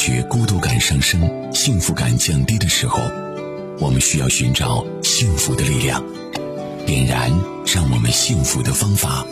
觉孤独感上升、幸福感降低的时候，我们需要寻找幸福的力量，点燃让我们幸福的方法。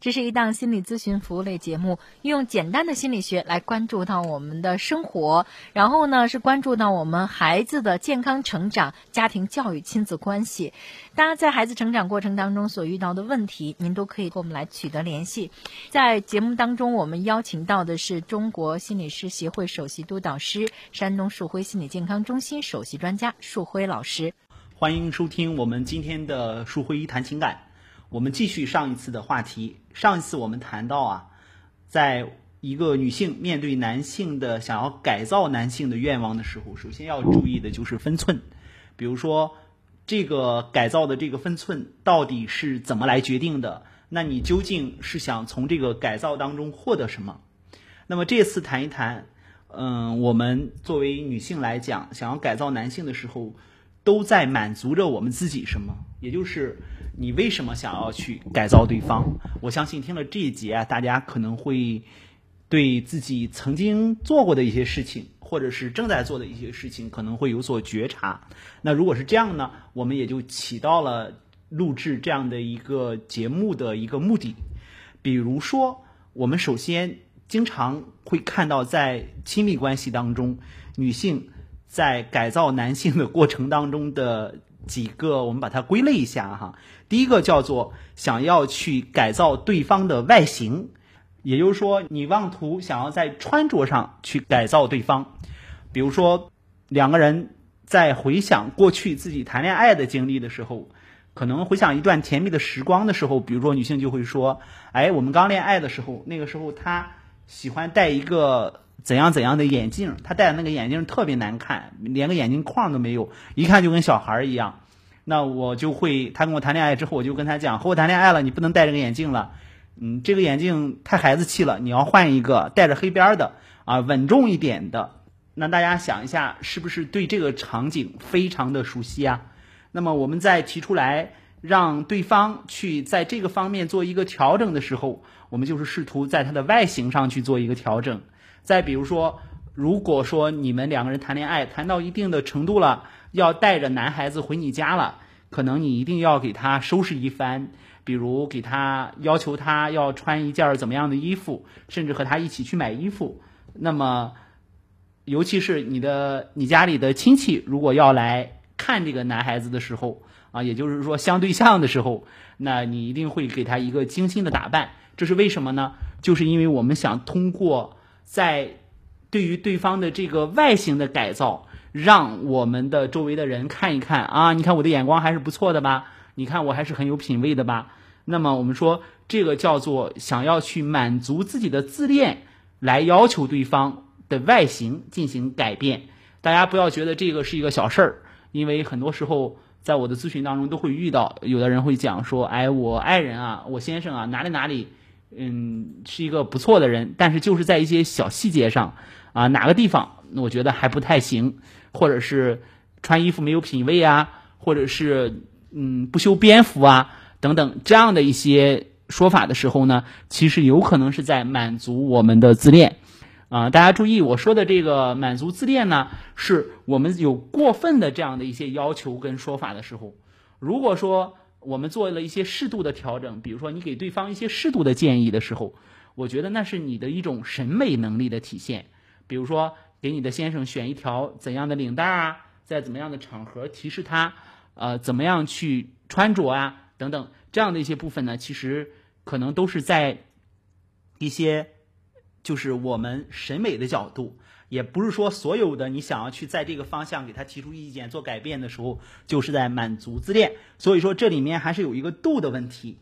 这是一档心理咨询服务类节目，用简单的心理学来关注到我们的生活，然后呢是关注到我们孩子的健康成长、家庭教育、亲子关系。大家在孩子成长过程当中所遇到的问题，您都可以和我们来取得联系。在节目当中，我们邀请到的是中国心理师协会首席督导师、山东树辉心理健康中心首席专家树辉老师。欢迎收听我们今天的树辉一谈情感。我们继续上一次的话题。上一次我们谈到啊，在一个女性面对男性的想要改造男性的愿望的时候，首先要注意的就是分寸。比如说，这个改造的这个分寸到底是怎么来决定的？那你究竟是想从这个改造当中获得什么？那么这次谈一谈，嗯，我们作为女性来讲，想要改造男性的时候，都在满足着我们自己什么？也就是。你为什么想要去改造对方？我相信听了这一节啊，大家可能会对自己曾经做过的一些事情，或者是正在做的一些事情，可能会有所觉察。那如果是这样呢，我们也就起到了录制这样的一个节目的一个目的。比如说，我们首先经常会看到，在亲密关系当中，女性在改造男性的过程当中的。几个，我们把它归类一下哈。第一个叫做想要去改造对方的外形，也就是说，你妄图想要在穿着上去改造对方。比如说，两个人在回想过去自己谈恋爱的经历的时候，可能回想一段甜蜜的时光的时候，比如说女性就会说：“哎，我们刚恋爱的时候，那个时候他喜欢戴一个。”怎样怎样的眼镜？他戴的那个眼镜特别难看，连个眼镜框都没有，一看就跟小孩一样。那我就会，他跟我谈恋爱之后，我就跟他讲，和我谈恋爱了，你不能戴这个眼镜了。嗯，这个眼镜太孩子气了，你要换一个带着黑边的啊，稳重一点的。那大家想一下，是不是对这个场景非常的熟悉啊？那么我们在提出来让对方去在这个方面做一个调整的时候，我们就是试图在他的外形上去做一个调整。再比如说，如果说你们两个人谈恋爱谈到一定的程度了，要带着男孩子回你家了，可能你一定要给他收拾一番，比如给他要求他要穿一件怎么样的衣服，甚至和他一起去买衣服。那么，尤其是你的你家里的亲戚如果要来看这个男孩子的时候啊，也就是说相对象的时候，那你一定会给他一个精心的打扮。这是为什么呢？就是因为我们想通过。在对于对方的这个外形的改造，让我们的周围的人看一看啊，你看我的眼光还是不错的吧？你看我还是很有品位的吧？那么我们说这个叫做想要去满足自己的自恋，来要求对方的外形进行改变。大家不要觉得这个是一个小事儿，因为很多时候在我的咨询当中都会遇到，有的人会讲说，哎，我爱人啊，我先生啊，哪里哪里。嗯，是一个不错的人，但是就是在一些小细节上，啊，哪个地方我觉得还不太行，或者是穿衣服没有品位啊，或者是嗯不修边幅啊等等这样的一些说法的时候呢，其实有可能是在满足我们的自恋啊。大家注意，我说的这个满足自恋呢，是我们有过分的这样的一些要求跟说法的时候，如果说。我们做了一些适度的调整，比如说你给对方一些适度的建议的时候，我觉得那是你的一种审美能力的体现。比如说给你的先生选一条怎样的领带啊，在怎么样的场合提示他，呃，怎么样去穿着啊，等等这样的一些部分呢，其实可能都是在一些就是我们审美的角度。也不是说所有的你想要去在这个方向给他提出意见做改变的时候，就是在满足自恋。所以说这里面还是有一个度的问题。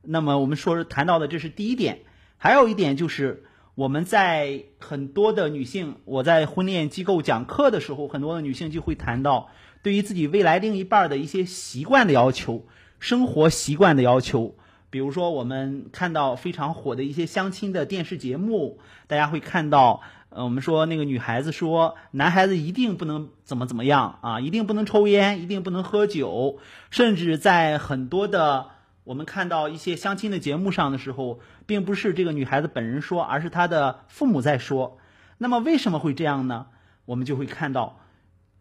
那么我们说谈到的这是第一点，还有一点就是我们在很多的女性，我在婚恋机构讲课的时候，很多的女性就会谈到对于自己未来另一半的一些习惯的要求、生活习惯的要求。比如说我们看到非常火的一些相亲的电视节目，大家会看到。呃，我们说那个女孩子说，男孩子一定不能怎么怎么样啊，一定不能抽烟，一定不能喝酒，甚至在很多的我们看到一些相亲的节目上的时候，并不是这个女孩子本人说，而是她的父母在说。那么为什么会这样呢？我们就会看到，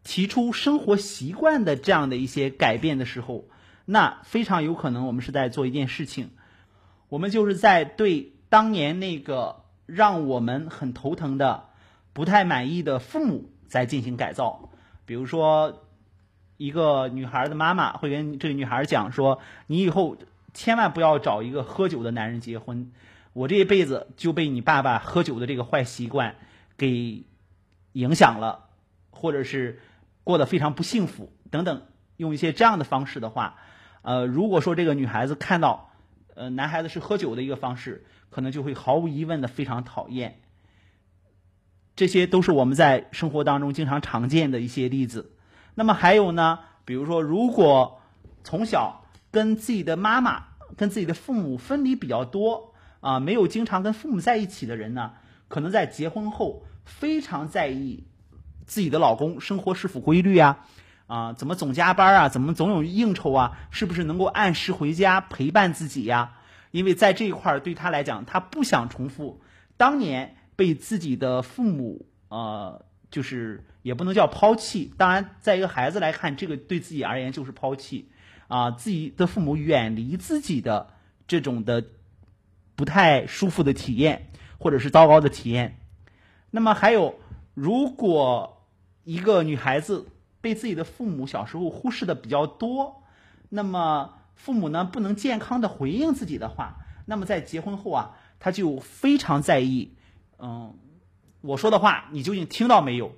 提出生活习惯的这样的一些改变的时候，那非常有可能我们是在做一件事情，我们就是在对当年那个让我们很头疼的、不太满意的父母在进行改造。比如说。一个女孩的妈妈会跟这个女孩讲说：“你以后千万不要找一个喝酒的男人结婚，我这一辈子就被你爸爸喝酒的这个坏习惯给影响了，或者是过得非常不幸福等等。用一些这样的方式的话，呃，如果说这个女孩子看到呃男孩子是喝酒的一个方式，可能就会毫无疑问的非常讨厌。这些都是我们在生活当中经常常见的一些例子。”那么还有呢？比如说，如果从小跟自己的妈妈、跟自己的父母分离比较多啊，没有经常跟父母在一起的人呢，可能在结婚后非常在意自己的老公生活是否规律啊，啊，怎么总加班啊，怎么总有应酬啊，是不是能够按时回家陪伴自己呀？因为在这一块儿对他来讲，他不想重复当年被自己的父母呃。就是也不能叫抛弃，当然，在一个孩子来看，这个对自己而言就是抛弃，啊，自己的父母远离自己的这种的不太舒服的体验，或者是糟糕的体验。那么还有，如果一个女孩子被自己的父母小时候忽视的比较多，那么父母呢不能健康的回应自己的话，那么在结婚后啊，他就非常在意，嗯。我说的话，你究竟听到没有？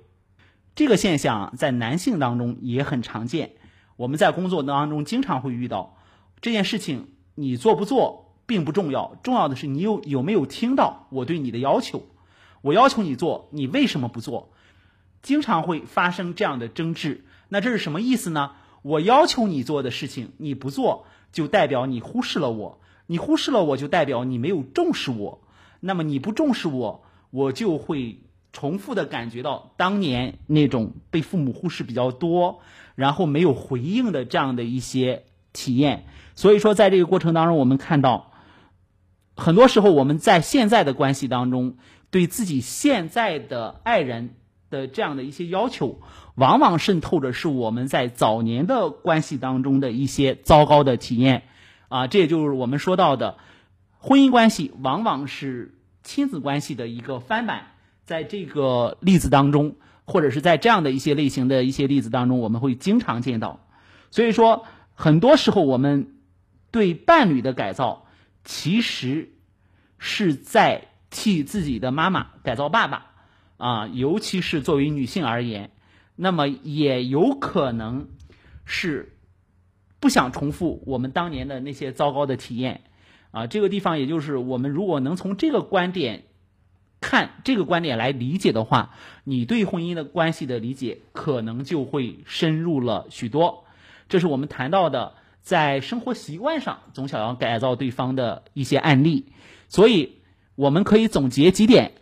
这个现象在男性当中也很常见。我们在工作当中经常会遇到这件事情，你做不做并不重要，重要的是你有有没有听到我对你的要求。我要求你做，你为什么不做？经常会发生这样的争执。那这是什么意思呢？我要求你做的事情你不做，就代表你忽视了我。你忽视了我，就代表你没有重视我。那么你不重视我。我就会重复的感觉到当年那种被父母忽视比较多，然后没有回应的这样的一些体验。所以说，在这个过程当中，我们看到很多时候我们在现在的关系当中，对自己现在的爱人的这样的一些要求，往往渗透着是我们在早年的关系当中的一些糟糕的体验。啊，这也就是我们说到的婚姻关系，往往是。亲子关系的一个翻版，在这个例子当中，或者是在这样的一些类型的一些例子当中，我们会经常见到。所以说，很多时候我们对伴侣的改造，其实是在替自己的妈妈改造爸爸啊，尤其是作为女性而言，那么也有可能是不想重复我们当年的那些糟糕的体验。啊，这个地方也就是我们如果能从这个观点看这个观点来理解的话，你对婚姻的关系的理解可能就会深入了许多。这是我们谈到的在生活习惯上总想要改造对方的一些案例。所以我们可以总结几点：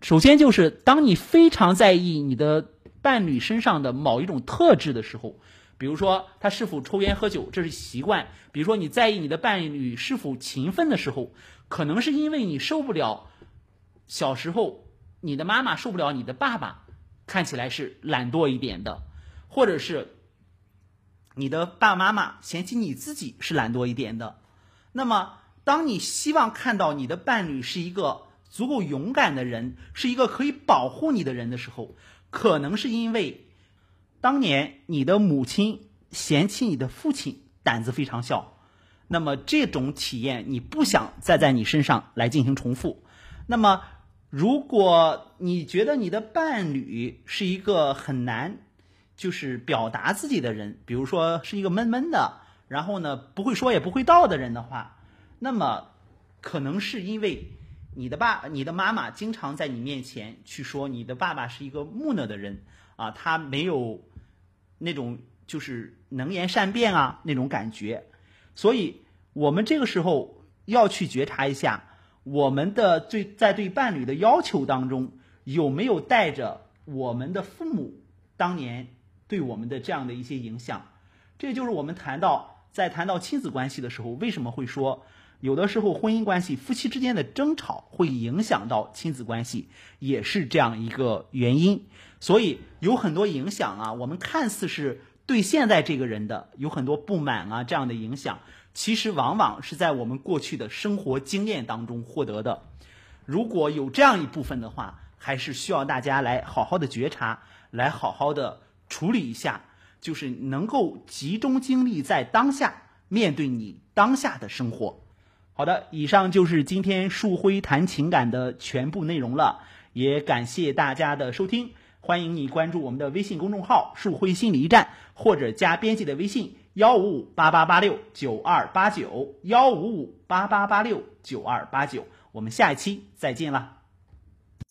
首先就是当你非常在意你的伴侣身上的某一种特质的时候。比如说他是否抽烟喝酒，这是习惯。比如说你在意你的伴侣是否勤奋的时候，可能是因为你受不了小时候你的妈妈受不了你的爸爸看起来是懒惰一点的，或者是你的爸爸妈妈嫌弃你自己是懒惰一点的。那么，当你希望看到你的伴侣是一个足够勇敢的人，是一个可以保护你的人的时候，可能是因为。当年你的母亲嫌弃你的父亲胆子非常小，那么这种体验你不想再在你身上来进行重复。那么，如果你觉得你的伴侣是一个很难就是表达自己的人，比如说是一个闷闷的，然后呢不会说也不会道的人的话，那么可能是因为你的爸、你的妈妈经常在你面前去说你的爸爸是一个木讷的人啊，他没有。那种就是能言善辩啊，那种感觉，所以我们这个时候要去觉察一下，我们的对在对伴侣的要求当中有没有带着我们的父母当年对我们的这样的一些影响。这就是我们谈到在谈到亲子关系的时候，为什么会说有的时候婚姻关系、夫妻之间的争吵会影响到亲子关系，也是这样一个原因。所以有很多影响啊，我们看似是对现在这个人的有很多不满啊，这样的影响，其实往往是在我们过去的生活经验当中获得的。如果有这样一部分的话，还是需要大家来好好的觉察，来好好的处理一下，就是能够集中精力在当下，面对你当下的生活。好的，以上就是今天树辉谈情感的全部内容了，也感谢大家的收听。欢迎你关注我们的微信公众号“树辉心理驿站”，或者加编辑的微信幺五五八八八六九二八九幺五五八八八六九二八九。我们下一期再见了。